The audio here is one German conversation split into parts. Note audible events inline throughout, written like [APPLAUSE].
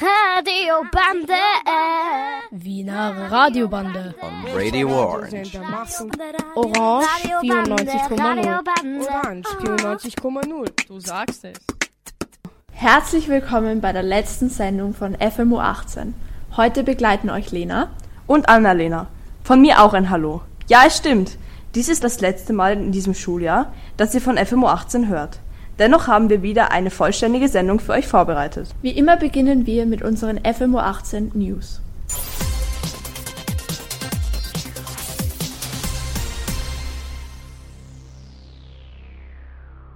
Radiobande. Wiener Radiobande. On Radio Orange. Orange 94,0. Orange 94,0. Du sagst es. Herzlich willkommen bei der letzten Sendung von FMU 18. Heute begleiten euch Lena und Annalena. Von mir auch ein Hallo. Ja, es stimmt. Dies ist das letzte Mal in diesem Schuljahr, dass ihr von FMU 18 hört. Dennoch haben wir wieder eine vollständige Sendung für euch vorbereitet. Wie immer beginnen wir mit unseren FMO 18 News.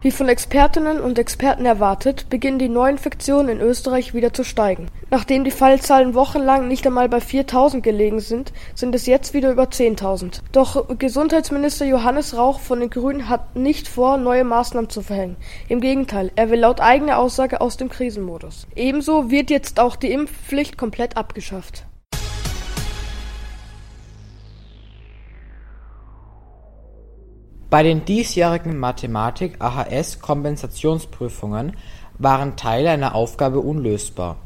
Wie von Expertinnen und Experten erwartet, beginnen die Neuinfektionen in Österreich wieder zu steigen. Nachdem die Fallzahlen wochenlang nicht einmal bei 4000 gelegen sind, sind es jetzt wieder über 10.000. Doch Gesundheitsminister Johannes Rauch von den Grünen hat nicht vor, neue Maßnahmen zu verhängen. Im Gegenteil, er will laut eigener Aussage aus dem Krisenmodus. Ebenso wird jetzt auch die Impfpflicht komplett abgeschafft. Bei den diesjährigen Mathematik-AHS-Kompensationsprüfungen waren Teile einer Aufgabe unlösbar.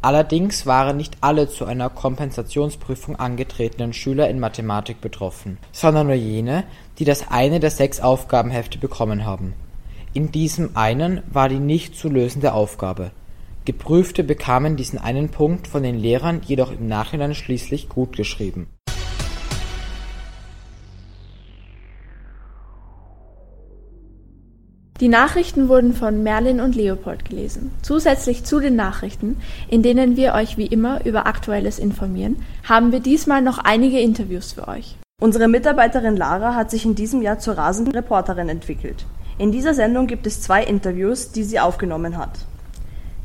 Allerdings waren nicht alle zu einer Kompensationsprüfung angetretenen Schüler in Mathematik betroffen, sondern nur jene, die das eine der sechs Aufgabenhefte bekommen haben. In diesem einen war die nicht zu lösende Aufgabe. Geprüfte bekamen diesen einen Punkt von den Lehrern jedoch im Nachhinein schließlich gutgeschrieben Die Nachrichten wurden von Merlin und Leopold gelesen. Zusätzlich zu den Nachrichten, in denen wir euch wie immer über Aktuelles informieren, haben wir diesmal noch einige Interviews für euch. Unsere Mitarbeiterin Lara hat sich in diesem Jahr zur rasenden Reporterin entwickelt. In dieser Sendung gibt es zwei Interviews, die sie aufgenommen hat.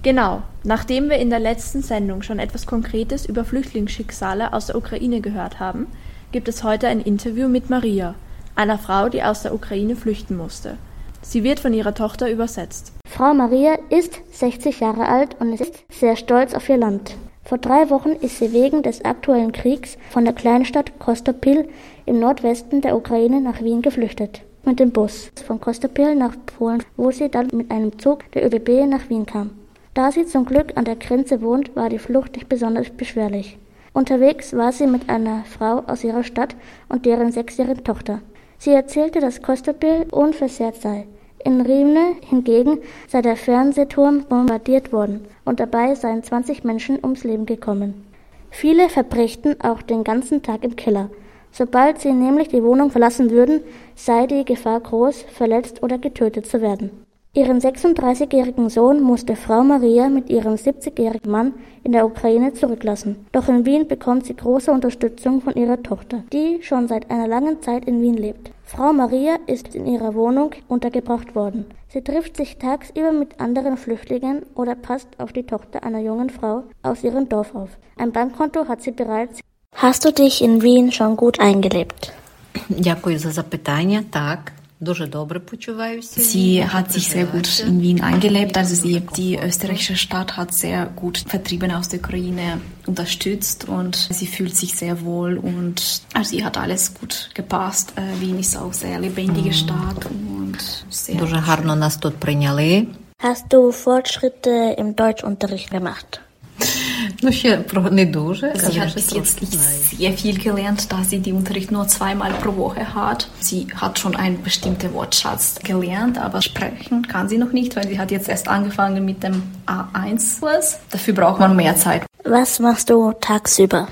Genau, nachdem wir in der letzten Sendung schon etwas Konkretes über Flüchtlingsschicksale aus der Ukraine gehört haben, gibt es heute ein Interview mit Maria, einer Frau, die aus der Ukraine flüchten musste. Sie wird von ihrer Tochter übersetzt. Frau Maria ist 60 Jahre alt und ist sehr stolz auf ihr Land. Vor drei Wochen ist sie wegen des aktuellen Kriegs von der Kleinstadt Kostopil im Nordwesten der Ukraine nach Wien geflüchtet. Mit dem Bus von Kostopil nach Polen, wo sie dann mit einem Zug der ÖBB nach Wien kam. Da sie zum Glück an der Grenze wohnt, war die Flucht nicht besonders beschwerlich. Unterwegs war sie mit einer Frau aus ihrer Stadt und deren sechsjährigen Tochter. Sie erzählte, dass Kostopil unversehrt sei. In Rivne hingegen sei der Fernsehturm bombardiert worden und dabei seien 20 Menschen ums Leben gekommen. Viele verbrächten auch den ganzen Tag im Keller. Sobald sie nämlich die Wohnung verlassen würden, sei die Gefahr groß, verletzt oder getötet zu werden. Ihren 36-jährigen Sohn musste Frau Maria mit ihrem 70-jährigen Mann in der Ukraine zurücklassen. Doch in Wien bekommt sie große Unterstützung von ihrer Tochter, die schon seit einer langen Zeit in Wien lebt. Frau Maria ist in ihrer Wohnung untergebracht worden. Sie trifft sich tagsüber mit anderen Flüchtlingen oder passt auf die Tochter einer jungen Frau aus ihrem Dorf auf. Ein Bankkonto hat sie bereits. Hast du dich in Wien schon gut eingelebt? Дякую за запитання. Так, Sie hat sich sehr gut in Wien eingelebt. Also sie, die österreichische Stadt hat sehr gut Vertriebene aus der Ukraine unterstützt und sie fühlt sich sehr wohl und also sie hat alles gut gepasst. Äh, Wien ist auch sehr lebendige Stadt und sehr. Дуже гарно нас тут прийняли. Hast du Fortschritte im Deutschunterricht gemacht? Ну, ще про не дуже. Sie hat bis jetzt nicht sehr viel gelernt, da sie die Unterricht nur zweimal pro Woche hat. Sie hat schon einen bestimmten Wortschatz gelernt, aber sprechen kann sie noch nicht, weil sie hat jetzt erst angefangen mit dem A1-Kurs. Dafür braucht man mehr Zeit. Was machst du tagsüber?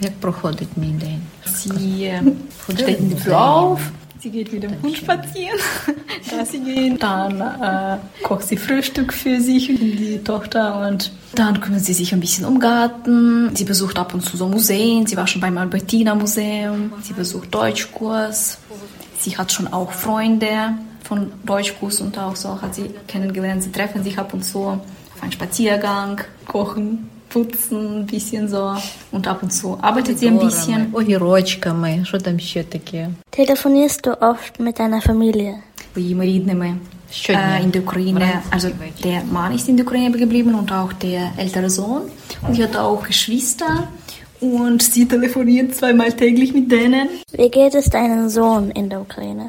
Як проходить мій день? Sie äh, [LAUGHS] steht in der Früh auf, sie geht mit dem Hund spazieren, [LAUGHS] Gassi gehen, dann äh, kocht sie Frühstück für sich und die Tochter und dann kümmert sie sich ein bisschen um Garten. Sie besucht ab und zu so Museen, sie war schon beim Albertina Museum, sie besucht Deutschkurs, sie hat schon auch Freunde von Deutschkurs und auch so hat sie kennengelernt. Sie treffen sich ab und zu auf einen Spaziergang, kochen, putzen, ein bisschen so und ab und zu arbeitet sie ein bisschen. Огірочками, що там ще таке? Telefonierst du oft mit deiner Familie? своими рідними Щодня. äh, in der Ukraine. Also der Mann ist in der Ukraine geblieben und auch der ältere Sohn. Und sie hat auch Geschwister und sie telefoniert zweimal täglich mit denen. Wie geht es deinem Sohn in der Ukraine?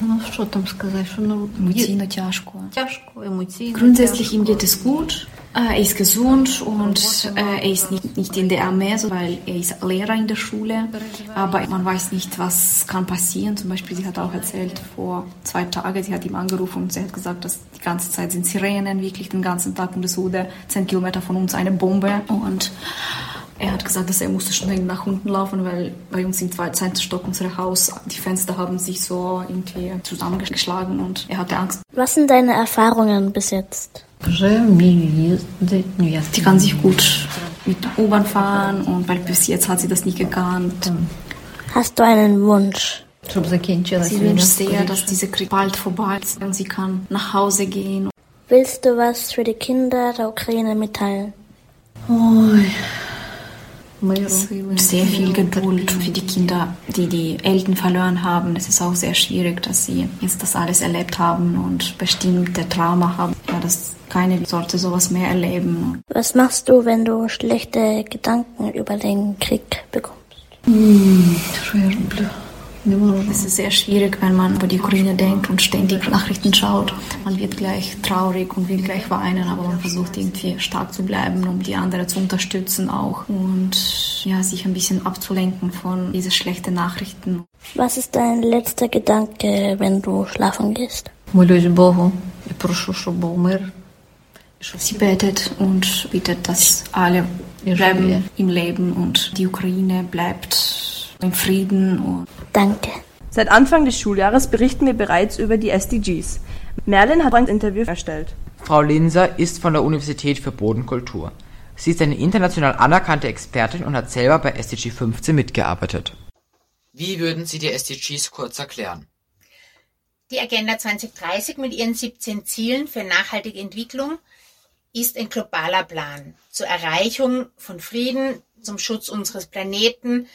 Ну, що там сказати, що ну, Емоційно тяжко. тяжко, емоційно. Grundsätzlich ihm geht es gut. Äh, Er ist gesund und äh, er ist nicht, nicht in der Armee, weil er ist Lehrer in der Schule. Aber man weiß nicht, was kann passieren. Zum Beispiel, sie hat auch erzählt, vor zwei Tagen, sie hat ihm angerufen und sie hat gesagt, dass die ganze Zeit sind Sirenen, wirklich den ganzen Tag und es wurde zehn Kilometer von uns eine Bombe. Und er hat gesagt, dass er musste schnell nach unten laufen, weil bei uns im zweiten Stock unser Haus, die Fenster haben sich so irgendwie zusammengeschlagen und er hatte Angst. Was sind deine Erfahrungen bis jetzt? Sie kann sich gut mit U-Bahn fahren und weil bis jetzt hat sie das nicht gekannt. Hast du einen Wunsch? Sie wünscht sehr, dass dieser Krieg bald vorbei ist und sie kann nach Hause gehen. Willst du was für die Kinder der Ukraine mitteilen? Oh, sehr viel Geduld für die Kinder, die die Eltern verloren haben. Es ist auch sehr schwierig, dass sie jetzt das alles erlebt haben und bestimmte Trauma haben. Ja, dass keine sollte sowas mehr erleben. Was machst du, wenn du schlechte Gedanken über den Krieg bekommst? Що es ist sehr schwierig, wenn man über die Ukraine denkt und ständig Nachrichten schaut. Man wird gleich traurig und will gleich weinen, aber man versucht irgendwie stark zu bleiben, um die anderen zu unterstützen auch und ja, sich ein bisschen abzulenken von diesen schlechten Nachrichten. Was ist dein letzter Gedanke, wenn du schlafen gehst? Sie betet und bittet, dass alle bleiben im Leben und die Ukraine bleibt im Frieden und Danke. Seit Anfang des Schuljahres berichten wir bereits über die SDGs. Merlin hat ein Interview erstellt. Frau Linser ist von der Universität für Bodenkultur. Sie ist eine international anerkannte Expertin und hat selber bei SDG 15 mitgearbeitet. Wie würden Sie die SDGs kurz erklären? Die Agenda 2030 mit ihren 17 Zielen für nachhaltige Entwicklung ist ein globaler Plan zur Erreichung von Frieden, zum Schutz unseres Planeten,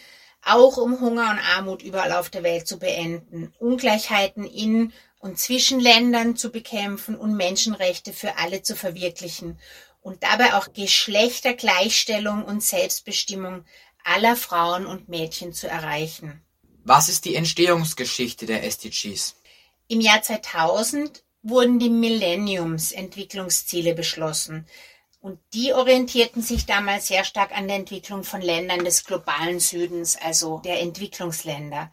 auch um Hunger und Armut überall auf der Welt zu beenden, Ungleichheiten in und zwischen Ländern zu bekämpfen und Menschenrechte für alle zu verwirklichen und dabei auch Geschlechtergleichstellung und Selbstbestimmung aller Frauen und Mädchen zu erreichen. Was ist die Entstehungsgeschichte der SDGs? Im Jahr 2000 wurden die Millenniums-Entwicklungsziele beschlossen. Und die orientierten sich damals sehr stark an der Entwicklung von Ländern des globalen Südens, also der Entwicklungsländer.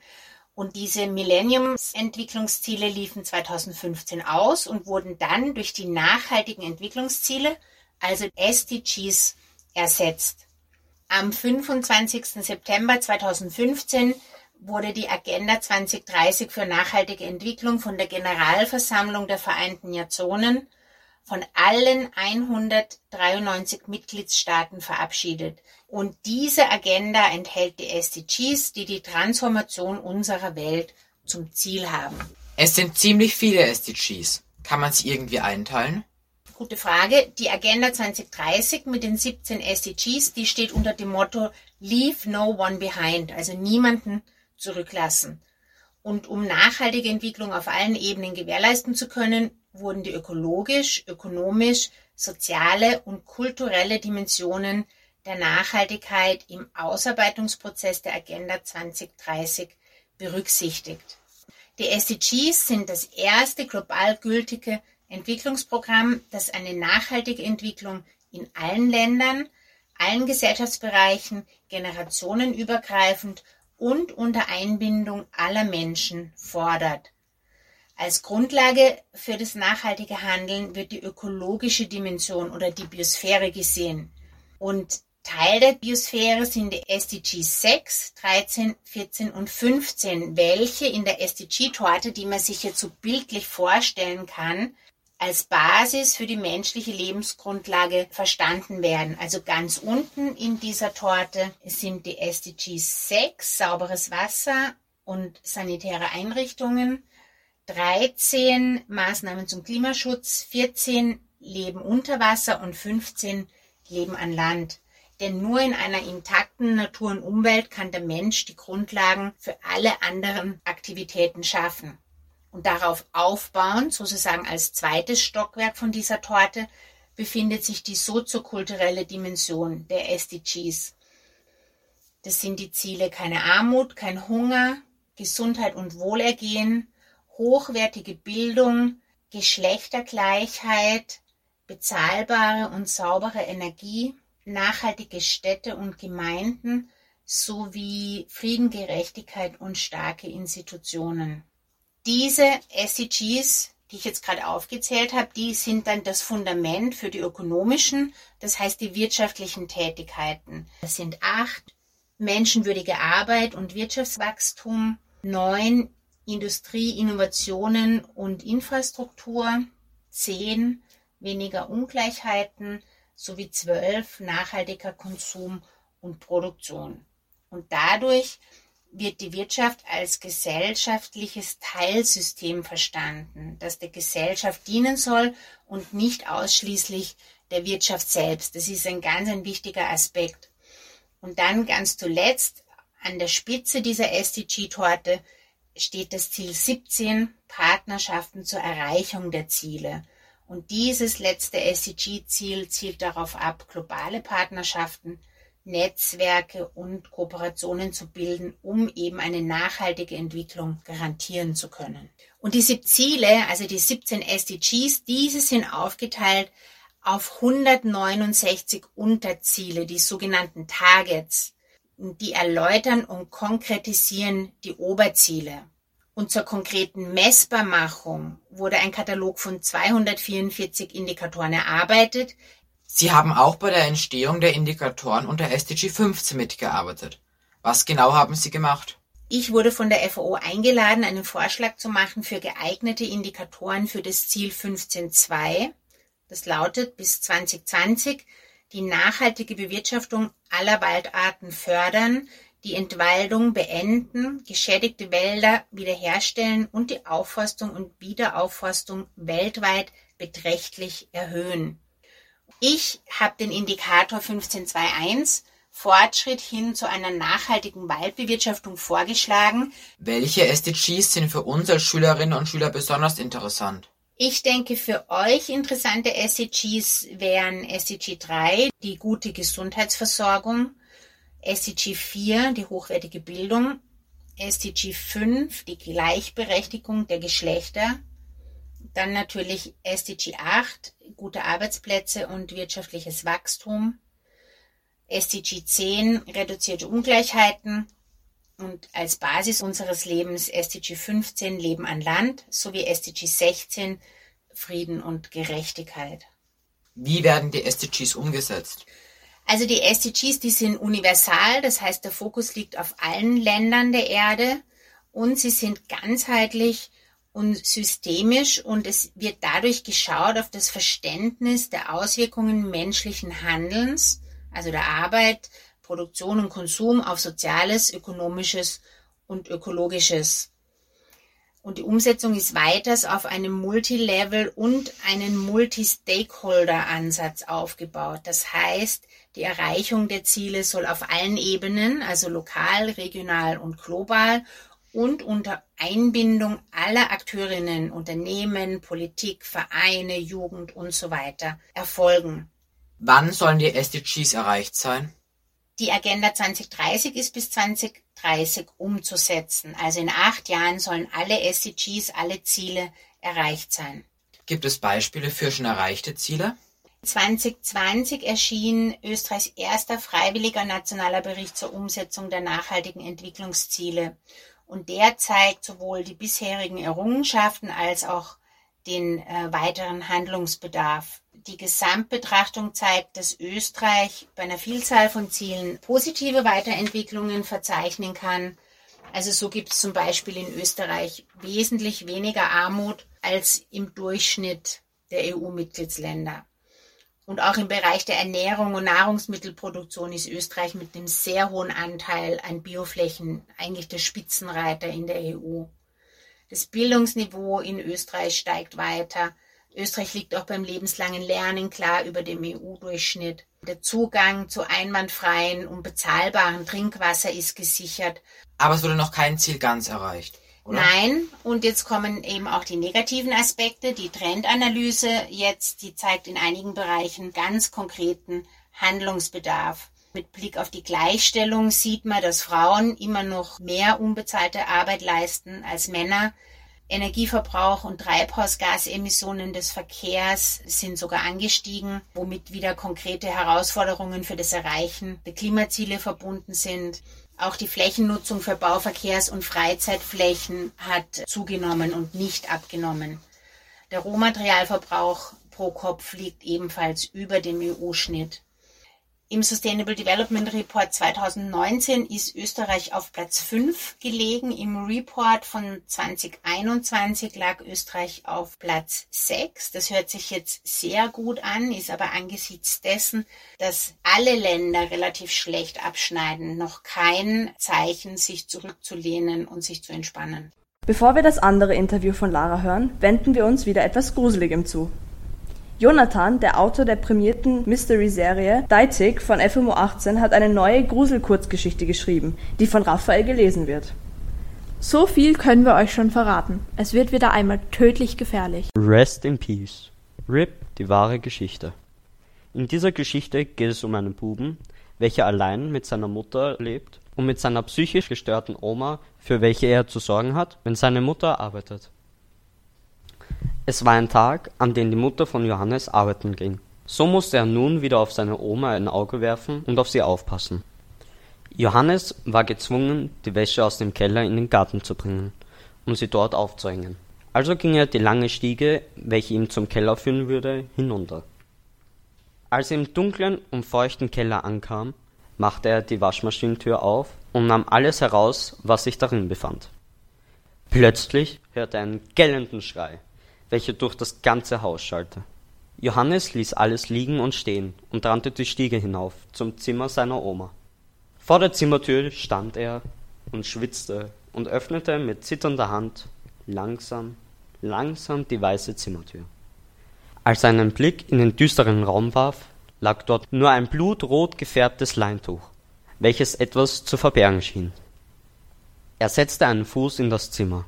Und diese Millenniums-Entwicklungsziele liefen 2015 aus und wurden dann durch die nachhaltigen Entwicklungsziele, also SDGs, ersetzt. Am 25. September 2015 wurde die Agenda 2030 für nachhaltige Entwicklung von der Generalversammlung der Vereinten Nationen von allen 193 Mitgliedstaaten verabschiedet. Und diese Agenda enthält die SDGs, die die Transformation unserer Welt zum Ziel haben. Es sind ziemlich viele SDGs. Kann man sie irgendwie einteilen? Gute Frage. Die Agenda 2030 mit den 17 SDGs, die steht unter dem Motto Leave no one behind, also niemanden zurücklassen. Und um nachhaltige Entwicklung auf allen Ebenen gewährleisten zu können, wurden die ökologisch, ökonomisch, soziale und kulturelle Dimensionen der Nachhaltigkeit im Ausarbeitungsprozess der Agenda 2030 berücksichtigt. Die SDGs sind das erste global gültige Entwicklungsprogramm, das eine nachhaltige Entwicklung in allen Ländern, allen Gesellschaftsbereichen, generationenübergreifend und unter Einbindung aller Menschen fordert. Als Grundlage für das nachhaltige Handeln wird die ökologische Dimension oder die Biosphäre gesehen. Und Teil der Biosphäre sind die SDGs 6, 13, 14 und 15, welche in der SDG-Torte, die man sich jetzt so bildlich vorstellen kann, als Basis für die menschliche Lebensgrundlage verstanden werden. Also ganz unten in dieser Torte sind die SDGs 6, sauberes Wasser und sanitäre Einrichtungen, 13 Maßnahmen zum Klimaschutz, 14 Leben unter Wasser und 15 Leben an Land. Denn nur in einer intakten Natur und Umwelt kann der Mensch die Grundlagen für alle anderen Aktivitäten schaffen. Und darauf aufbauend, sozusagen als zweites Stockwerk von dieser Torte, befindet sich die soziokulturelle Dimension der SDGs. Das sind die Ziele keine Armut, kein Hunger, Gesundheit und Wohlergehen, hochwertige Bildung, Geschlechtergleichheit, bezahlbare und saubere Energie, nachhaltige Städte und Gemeinden sowie Frieden, Gerechtigkeit und starke Institutionen. Diese SDGs, die ich jetzt gerade aufgezählt habe, die sind dann das Fundament für die ökonomischen, das heißt die wirtschaftlichen Tätigkeiten. Das sind acht menschenwürdige Arbeit und Wirtschaftswachstum, neun Industrie, Innovationen und Infrastruktur, zehn weniger Ungleichheiten sowie zwölf nachhaltiger Konsum und Produktion. Und dadurch wird die Wirtschaft als gesellschaftliches Teilsystem verstanden, das der Gesellschaft dienen soll und nicht ausschließlich der Wirtschaft selbst. Das ist ein ganz ein wichtiger Aspekt. Und dann ganz zuletzt an der Spitze dieser SDG-Torte steht das Ziel 17, Partnerschaften zur Erreichung der Ziele. Und dieses letzte SDG-Ziel zielt darauf ab, globale Partnerschaften, Netzwerke und Kooperationen zu bilden, um eben eine nachhaltige Entwicklung garantieren zu können. Und diese Ziele, also die 17 SDGs, diese sind aufgeteilt auf 169 Unterziele, die sogenannten Targets. Die erläutern und konkretisieren die Oberziele. Und zur konkreten Messbarmachung wurde ein Katalog von 244 Indikatoren erarbeitet. Sie haben auch bei der Entstehung der Indikatoren unter SDG 15 mitgearbeitet. Was genau haben Sie gemacht? Ich wurde von der FAO eingeladen, einen Vorschlag zu machen für geeignete Indikatoren für das Ziel 15.2. Das lautet bis 2020 die nachhaltige Bewirtschaftung aller Waldarten fördern, die Entwaldung beenden, geschädigte Wälder wiederherstellen und die Aufforstung und Wiederaufforstung weltweit beträchtlich erhöhen. Ich habe den Indikator 1521 Fortschritt hin zu einer nachhaltigen Waldbewirtschaftung vorgeschlagen. Welche SDGs sind für uns als Schülerinnen und Schüler besonders interessant? Ich denke, für euch interessante SDGs wären SDG 3, die gute Gesundheitsversorgung, SDG 4, die hochwertige Bildung, SDG 5, die Gleichberechtigung der Geschlechter, dann natürlich SDG 8, gute Arbeitsplätze und wirtschaftliches Wachstum, SDG 10, reduzierte Ungleichheiten und als Basis unseres Lebens SDG 15, Leben an Land, sowie SDG 16, Frieden und Gerechtigkeit. Wie werden die SDGs umgesetzt? Also die SDGs, die sind universal, das heißt der Fokus liegt auf allen Ländern der Erde und sie sind ganzheitlich und systemisch und es wird dadurch geschaut auf das Verständnis der Auswirkungen menschlichen Handelns, also der Arbeit, Produktion und Konsum auf soziales, ökonomisches und ökologisches. Und die Umsetzung ist weiters auf einem Multilevel und einen Multi-Stakeholder-Ansatz aufgebaut. Das heißt, die Erreichung der Ziele soll auf allen Ebenen, also lokal, regional und global und unter Einbindung aller Akteurinnen, Unternehmen, Politik, Vereine, Jugend und so weiter erfolgen. Wann sollen die SDGs erreicht sein? Die Agenda 2030 ist bis 2030 umzusetzen. Also in acht Jahren sollen alle SDGs, alle Ziele erreicht sein. Gibt es Beispiele für schon erreichte Ziele? 2020 erschien Österreichs erster freiwilliger nationaler Bericht zur Umsetzung der nachhaltigen Entwicklungsziele. Und der zeigt sowohl die bisherigen Errungenschaften als auch den äh, weiteren Handlungsbedarf. Die Gesamtbetrachtung zeigt, dass Österreich bei einer Vielzahl von Zielen positive Weiterentwicklungen verzeichnen kann. Also so gibt es zum Beispiel in Österreich wesentlich weniger Armut als im Durchschnitt der EU-Mitgliedsländer. Und auch im Bereich der Ernährung und Nahrungsmittelproduktion ist Österreich mit einem sehr hohen Anteil an Bioflächen eigentlich der Spitzenreiter in der EU. Das Bildungsniveau in Österreich steigt weiter. Österreich liegt auch beim lebenslangen Lernen klar über dem EU-Durchschnitt. Der Zugang zu einwandfreien und bezahlbaren Trinkwasser ist gesichert. Aber es wurde noch kein Ziel ganz erreicht. Oder? Nein, und jetzt kommen eben auch die negativen Aspekte. Die Trendanalyse jetzt, die zeigt in einigen Bereichen ganz konkreten Handlungsbedarf. Mit Blick auf die Gleichstellung sieht man, dass Frauen immer noch mehr unbezahlte Arbeit leisten als Männer. Energieverbrauch und Treibhausgasemissionen des Verkehrs sind sogar angestiegen, womit wieder konkrete Herausforderungen für das Erreichen der Klimaziele verbunden sind. Auch die Flächennutzung für Bauverkehrs- und Freizeitflächen hat zugenommen und nicht abgenommen. Der Rohmaterialverbrauch pro Kopf liegt ebenfalls über dem EU-Schnitt. Im Sustainable Development Report 2019 ist Österreich auf Platz 5 gelegen. Im Report von 2021 lag Österreich auf Platz 6. Das hört sich jetzt sehr gut an, ist aber angesichts dessen, dass alle Länder relativ schlecht abschneiden, noch kein Zeichen, sich zurückzulehnen und sich zu entspannen. Bevor wir das andere Interview von Lara hören, wenden wir uns wieder etwas Gruseligem zu. Jonathan, der Autor der prämierten Mystery-Serie Deitig von FMO 18, hat eine neue Grusel-Kurzgeschichte geschrieben, die von Raphael gelesen wird. So viel können wir euch schon verraten. Es wird wieder einmal tödlich gefährlich. Rest in Peace. RIP, die wahre Geschichte. In dieser Geschichte geht es um einen Buben, welcher allein mit seiner Mutter lebt und mit seiner psychisch gestörten Oma, für welche er zu sorgen hat, wenn seine Mutter arbeitet. Es war ein Tag, an dem die Mutter von Johannes arbeiten ging. So musste er nun wieder auf seine Oma ein Auge werfen und auf sie aufpassen. Johannes war gezwungen, die Wäsche aus dem Keller in den Garten zu bringen, um sie dort aufzuhängen. Also ging er die lange Stiege, welche ihm zum Keller führen würde, hinunter. Als er im dunklen und feuchten Keller ankam, machte er die Waschmaschinentür auf und nahm alles heraus, was sich darin befand. Plötzlich hörte er einen gellenden Schrei welcher durch das ganze Haus schallte. Johannes ließ alles liegen und stehen und rannte die Stiege hinauf zum Zimmer seiner Oma. Vor der Zimmertür stand er und schwitzte und öffnete mit zitternder Hand langsam, langsam die weiße Zimmertür. Als er einen Blick in den düsteren Raum warf, lag dort nur ein blutrot gefärbtes Leintuch, welches etwas zu verbergen schien. Er setzte einen Fuß in das Zimmer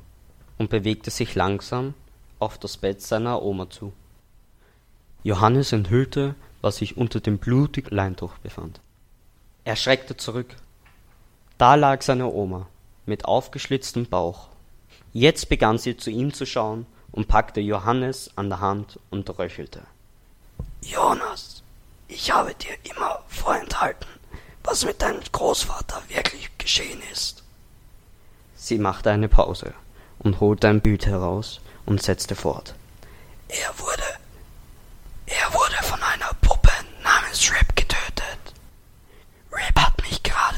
und bewegte sich langsam auf das Bett seiner Oma zu. Johannes enthüllte, was sich unter dem blutigen Leintuch befand. Er schreckte zurück. Da lag seine Oma mit aufgeschlitztem Bauch. Jetzt begann sie zu ihm zu schauen und packte Johannes an der Hand und röchelte. Jonas, ich habe dir immer vorenthalten, was mit deinem Großvater wirklich geschehen ist. Sie machte eine Pause und holte ein Bild heraus, und setzte fort. Er wurde. Er wurde von einer Puppe namens Rip getötet. Rip hat mich gerade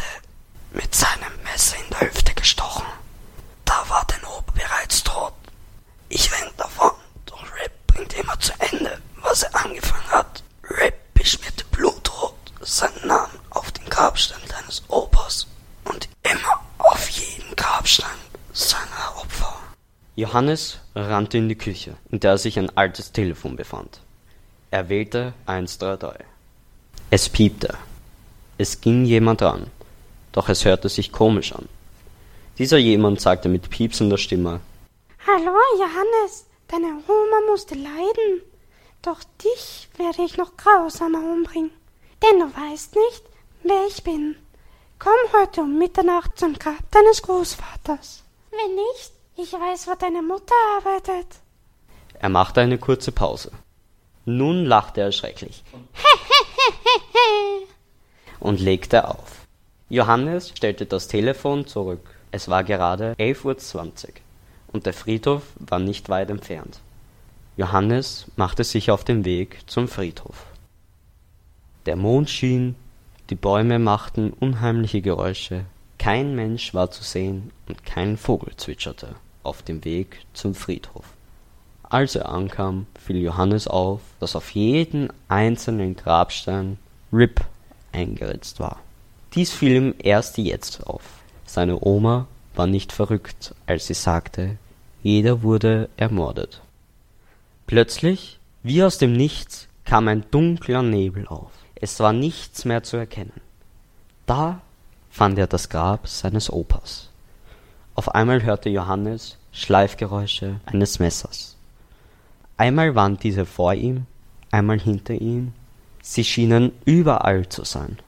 mit seinem Messer in der Hüfte gestochen. Da war der Ober bereits tot. Ich renn davon, doch Rip bringt immer zu Ende, was er angefangen hat. Rip beschmierte blutrot seinen Namen auf den Grabstein deines Opas und immer auf jeden Grabstein seiner Opfer. Johannes rannte in die Küche, in der sich ein altes Telefon befand. Er wählte 133. Es piepte. Es ging jemand ran, doch es hörte sich komisch an. Dieser jemand sagte mit piepsender Stimme Hallo, Johannes, deine Oma musste leiden. Doch dich werde ich noch grausamer umbringen. Denn du weißt nicht, wer ich bin. Komm heute um Mitternacht zum Grab deines Großvaters. Wenn nicht, ich weiß, wo deine Mutter arbeitet. Er machte eine kurze Pause. Nun lachte er schrecklich [LAUGHS] und legte auf. Johannes stellte das Telefon zurück. Es war gerade 11.20 Uhr und der Friedhof war nicht weit entfernt. Johannes machte sich auf den Weg zum Friedhof. Der Mond schien, die Bäume machten unheimliche Geräusche, kein Mensch war zu sehen und kein Vogel zwitscherte auf dem Weg zum Friedhof. Als er ankam, fiel Johannes auf, dass auf jeden einzelnen Grabstein RIP eingeritzt war. Dies fiel ihm erst jetzt auf. Seine Oma war nicht verrückt, als sie sagte, jeder wurde ermordet. Plötzlich, wie aus dem Nichts, kam ein dunkler Nebel auf. Es war nichts mehr zu erkennen. Da fand er das Grab seines Opas. Auf einmal hörte Johannes Schleifgeräusche eines Messers. Einmal waren diese vor ihm, einmal hinter ihm, sie schienen überall zu sein.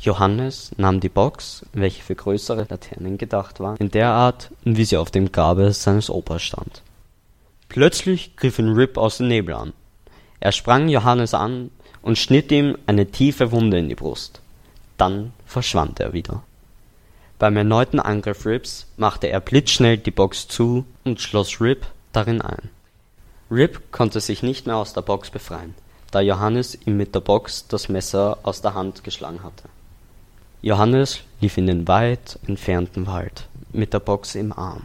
Johannes nahm die Box, welche für größere Laternen gedacht war, in der Art, wie sie auf dem Grabe seines Opas stand. Plötzlich griff ihn Rip aus dem Nebel an. Er sprang Johannes an und schnitt ihm eine tiefe Wunde in die Brust. Dann verschwand er wieder. Beim erneuten Angriff Rips machte er blitzschnell die Box zu und schloss Rip darin ein. Rip konnte sich nicht mehr aus der Box befreien, da Johannes ihm mit der Box das Messer aus der Hand geschlagen hatte. Johannes lief in den weit entfernten Wald mit der Box im Arm.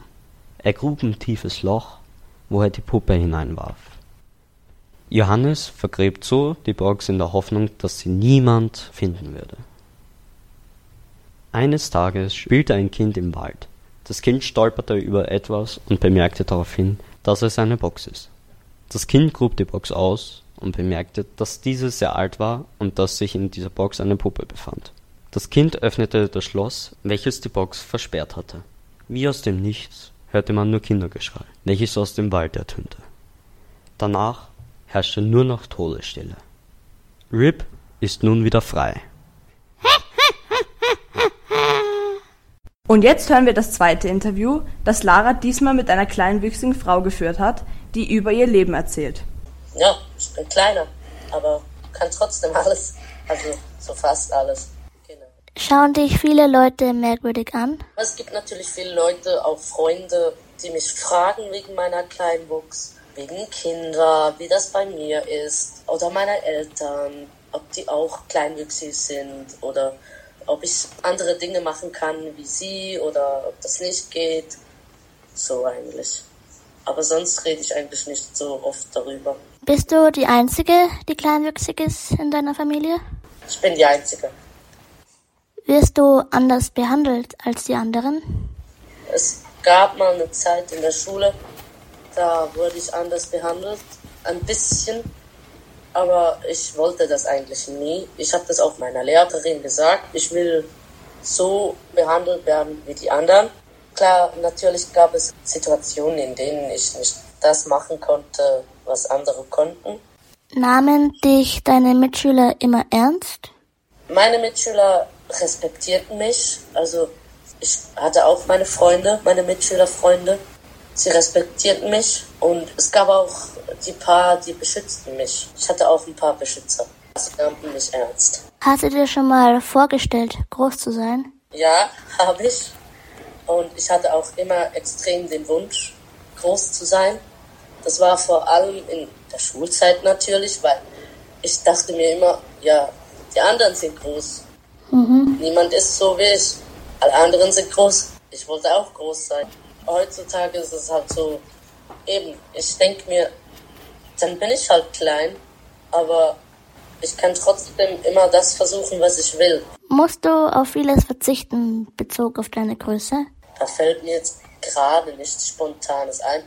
Er grub ein tiefes Loch, wo er die Puppe hineinwarf. Johannes vergräbt so die Box in der Hoffnung, dass sie niemand finden würde. Eines Tages spielte ein Kind im Wald. Das Kind stolperte über etwas und bemerkte daraufhin, dass es eine Box ist. Das Kind grub die Box aus und bemerkte, dass diese sehr alt war und dass sich in dieser Box eine Puppe befand. Das Kind öffnete das Schloss, welches die Box versperrt hatte. Wie aus dem Nichts hörte man nur Kindergeschrei, welches aus dem Wald ertönte. Danach herrschte nur noch Todesstille. Rip ist nun wieder frei. Und jetzt hören wir das zweite Interview, das Lara diesmal mit einer kleinwüchsigen Frau geführt hat, die über ihr Leben erzählt. Ja, ich bin kleiner, aber kann trotzdem alles. Also so fast alles. Genau. Schauen dich viele Leute merkwürdig an? Es gibt natürlich viele Leute, auch Freunde, die mich fragen wegen meiner Kleinwuchs, wegen Kinder, wie das bei mir ist, oder meiner Eltern, ob die auch kleinwüchsig sind oder ob ich andere Dinge machen kann wie sie oder ob das nicht geht. So eigentlich. Aber sonst rede ich eigentlich nicht so oft darüber. Bist du die Einzige, die kleinwüchsig ist in deiner Familie? Ich bin die Einzige. Wirst du anders behandelt als die anderen? Es gab mal eine Zeit in der Schule, da wurde ich anders behandelt. Ein bisschen, aber ich wollte das eigentlich nie. Ich habe das auch meiner Lehrerin gesagt. Ich will so behandelt werden wie die anderen. Klar, natürlich gab es Situationen, in denen ich nicht das machen konnte, was andere konnten. Nahmen dich deine Mitschüler immer ernst? Meine Mitschüler respektierten mich. Also ich hatte auch meine Freunde, meine Mitschülerfreunde. Sie respektierten mich und es gab auch die paar, die beschützten mich. Ich hatte auch ein paar Beschützer. Sie nahmen mich ernst. Hast du dir schon mal vorgestellt, groß zu sein? Ja, [LAUGHS] habe ich. Und ich hatte auch immer extrem den Wunsch, groß zu sein. Das war vor allem in der Schulzeit natürlich, weil ich dachte mir immer, ja, die anderen sind groß. Mhm. Niemand ist so wie ich. Alle anderen sind groß. Ich wollte auch groß sein. Heutzutage ist es halt so, eben, ich denke mir, dann bin ich halt klein, aber ich kann trotzdem immer das versuchen, was ich will. Musst du auf vieles verzichten, bezogen auf deine Größe? Da fällt mir jetzt gerade nichts Spontanes ein.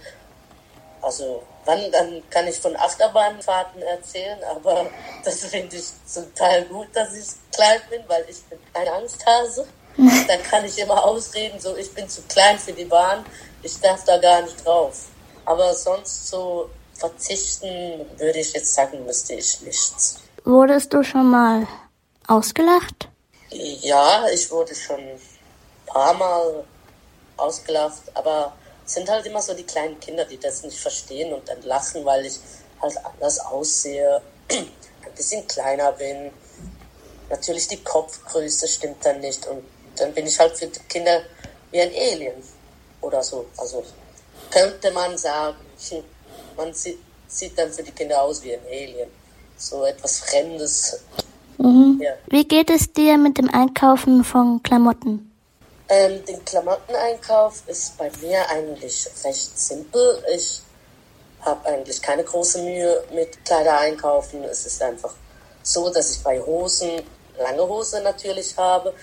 Also, wann, dann kann ich von Achterbahnfahrten erzählen, aber [LAUGHS] das finde ich zum Teil gut, dass ich klein bin, weil ich bin ein Angsthase. [LAUGHS] Dann kann ich immer ausreden, so ich bin zu klein für die Bahn, ich darf da gar nicht drauf. Aber sonst so verzichten, würde ich jetzt sagen, müsste ich nichts. Wurdest du schon mal ausgelacht? Ja, ich wurde schon ein paar Mal ausgelacht, aber es sind halt immer so die kleinen Kinder, die das nicht verstehen und dann lachen, weil ich halt anders aussehe, [CLEARS THROAT] ein bisschen kleiner bin. Natürlich die Kopfgröße stimmt dann nicht und dann bin ich halt für die Kinder wie ein Alien oder so. Also könnte man sagen, man sieht, sieht dann für die Kinder aus wie ein Alien. So etwas Fremdes. Mhm. Ja. Wie geht es dir mit dem Einkaufen von Klamotten? Ähm, den Klamotteneinkauf ist bei mir eigentlich recht simpel. Ich habe eigentlich keine große Mühe mit Kleider einkaufen. Es ist einfach so, dass ich bei Hosen lange Hose natürlich habe,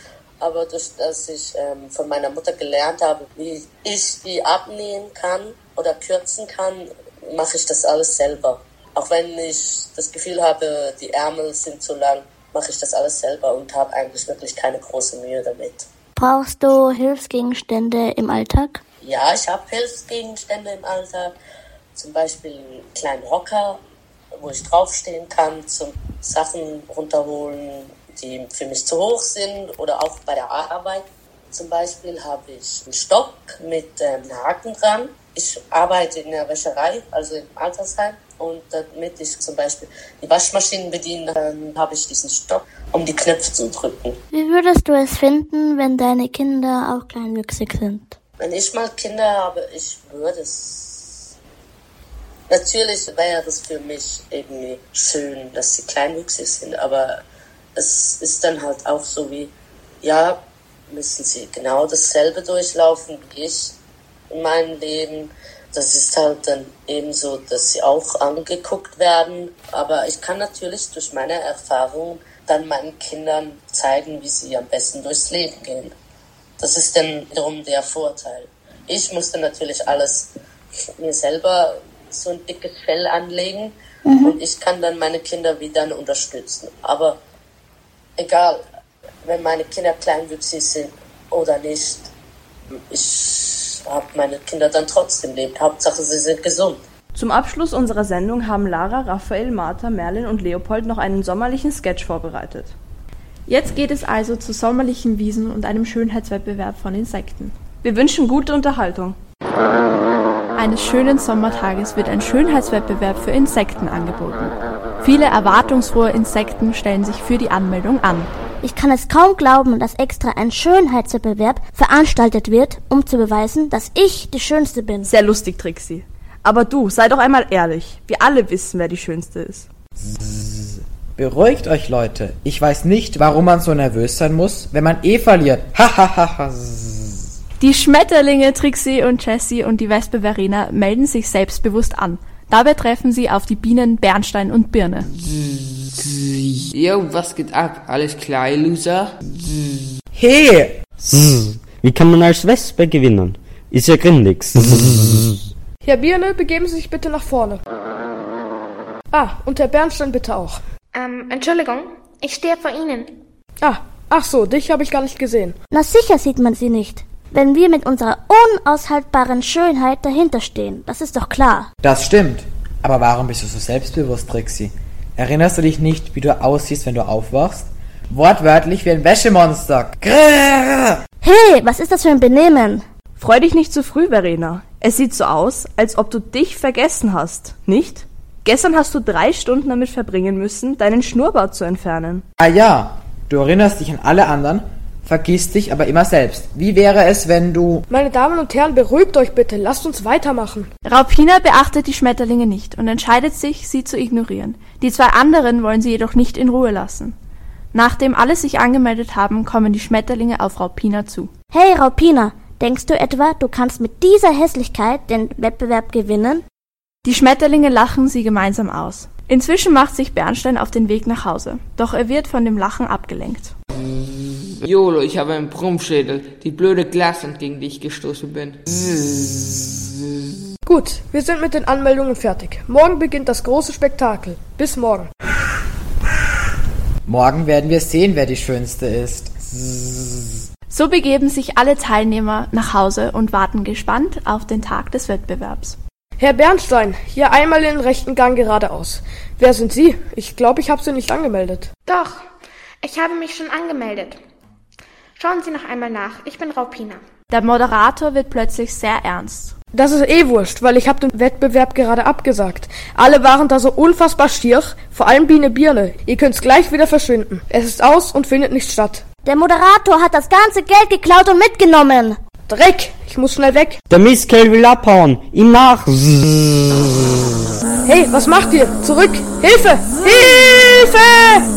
aber durch dass ich ähm, von meiner Mutter gelernt habe, wie ich die abnähen kann oder kürzen kann, mache ich das alles selber. Auch wenn ich das Gefühl habe, die Ärmel sind zu lang, mache ich das alles selber und habe eigentlich wirklich keine große Mühe damit. Brauchst du Hilfsgegenstände im Alltag? Ja, ich habe Hilfsgegenstände im Alltag. Zum Beispiel einen kleinen Hocker, wo ich draufstehen kann, zum Sachen runterholen, die für mich zu hoch sind oder auch bei der Arbeit. Zum Beispiel habe ich einen Stock mit ähm, Haken dran. ich arbeite in der Wäscherei, also im Altersheim. Und damit ich zum Beispiel die Waschmaschinen bediene, dann habe ich diesen Stock, um die Knöpfe zu drücken. Wie würdest du es finden, wenn deine Kinder auch kleinwüchsig sind? Wenn ich mal Kinder habe, ich würde es. Natürlich wäre es für mich irgendwie schön, dass sie kleinwüchsig sind, aber es ist dann halt auch so wie, ja, müssen sie genau dasselbe durchlaufen wie ich in meinem Leben. Das ist halt dann eben so, dass sie auch angeguckt werden. Aber ich kann natürlich durch meine Erfahrung dann meinen Kindern zeigen, wie sie am besten durchs Leben gehen. Das ist dann wiederum der Vorteil. Ich musste natürlich alles mir selber so ein dickes Fell anlegen mhm. und ich kann dann meine Kinder wieder unterstützen. Aber egal, wenn meine Kinder kleinwüchsig sind oder nicht, ich habe meine Kinder dann trotzdem lieb. Hauptsache, sie sind gesund. Zum Abschluss unserer Sendung haben Lara, Raphael, Martha, Merlin und Leopold noch einen sommerlichen Sketch vorbereitet. Jetzt geht es also zu sommerlichen Wiesen und einem Schönheitswettbewerb von Insekten. Wir wünschen gute Unterhaltung. Eines schönen Sommertages wird ein Schönheitswettbewerb für Insekten angeboten. Viele erwartungsfrohe Insekten stellen sich für die Anmeldung an. Ich kann es kaum glauben, dass extra ein Schönheitswettbewerb veranstaltet wird, um zu beweisen, dass ich die Schönste bin. Sehr lustig, Trixie. Aber du, sei doch einmal ehrlich. Wir alle wissen, wer die Schönste ist. Beruhigt euch, Leute. Ich weiß nicht, warum man so nervös sein muss, wenn man eh verliert. Hahaha. die Schmetterlinge Trixie und Jessie und die Wespe Verena melden sich selbstbewusst an. Dabei treffen sie auf die Bienen Bernstein und Birne. Yo, was geht ab? Alles klar, Loser? Hey! Wie kann man als Wespe gewinnen? Ist ja grindig. Herr Birne, begeben Sie sich bitte nach vorne. Ah, und Herr Bernstein bitte auch. Ähm, Entschuldigung, ich stehe vor Ihnen. Ah, ach so, dich habe ich gar nicht gesehen. Na sicher sieht man sie nicht. Wenn wir mit unserer unaushaltbaren Schönheit dahinter stehen, das ist doch klar. Das stimmt. Aber warum bist du so selbstbewusst, Trixie? Erinnerst du dich nicht, wie du aussiehst, wenn du aufwachst? Wortwörtlich wie ein Wäschemonster. Grrr. Hey, was ist das für ein Benehmen? Freu dich nicht zu früh, Verena. Es sieht so aus, als ob du dich vergessen hast, nicht? Gestern hast du drei Stunden damit verbringen müssen, deinen Schnurrbart zu entfernen. Ah ja, du erinnerst dich an alle anderen, vergisst dich aber immer selbst. Wie wäre es, wenn du... Meine Damen und Herren, beruhigt euch bitte, lasst uns weitermachen. Raupina beachtet die Schmetterlinge nicht und entscheidet sich, sie zu ignorieren. Die zwei anderen wollen sie jedoch nicht in Ruhe lassen. Nachdem alle sich angemeldet haben, kommen die Schmetterlinge auf Raupina zu. Hey Raupina, denkst du etwa, du kannst mit dieser Hässlichkeit den Wettbewerb gewinnen? Die Schmetterlinge lachen sie gemeinsam aus. Inzwischen macht sich Bernstein auf den Weg nach Hause, doch er wird von dem Lachen abgelenkt. Jolo, ich habe einen Brummschädel. Die blöde Glas, gegen die ich gestoßen bin. Gut, wir sind mit den Anmeldungen fertig. Morgen beginnt das große Spektakel. Bis morgen. Morgen werden wir sehen, wer die Schönste ist. So begeben sich alle Teilnehmer nach Hause und warten gespannt auf den Tag des Wettbewerbs. Herr Bernstein, hier einmal in den rechten Gang geradeaus. Wer sind Sie? Ich glaube, ich habe Sie nicht angemeldet. Doch, ich habe mich schon angemeldet. Schauen Sie noch einmal nach. Ich bin Raupina. Der Moderator wird plötzlich sehr ernst. Das ist eh wurscht, weil ich habe den Wettbewerb gerade abgesagt. Alle waren da so unfassbar stier, vor allem Biene Birne. Ihr könnt's gleich wieder verschwinden. Es ist aus und findet nicht statt. Der Moderator hat das ganze Geld geklaut und mitgenommen. Dreck! Ich muss schnell weg. Der Mistkerl will abhauen. Ihm nach. Hey, was macht ihr? Zurück! Hilfe! Hilfe!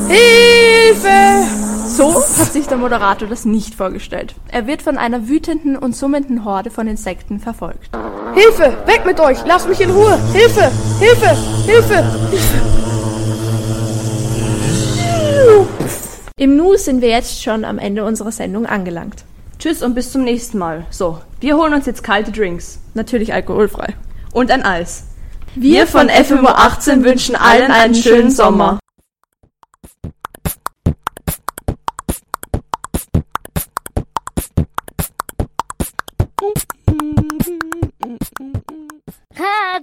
Hilfe! So hat sich der Moderator das nicht vorgestellt. Er wird von einer wütenden und summenden Horde von Insekten verfolgt. Hilfe! Weg mit euch! Lasst mich in Ruhe! Hilfe! Hilfe! Hilfe! Hilfe! Im Nu sind wir jetzt schon am Ende unserer Sendung angelangt. Tschüss und bis zum nächsten Mal. So, wir holen uns jetzt kalte Drinks. Natürlich alkoholfrei. Und ein Eis. Wir von FMO 18 wünschen allen einen schönen Sommer.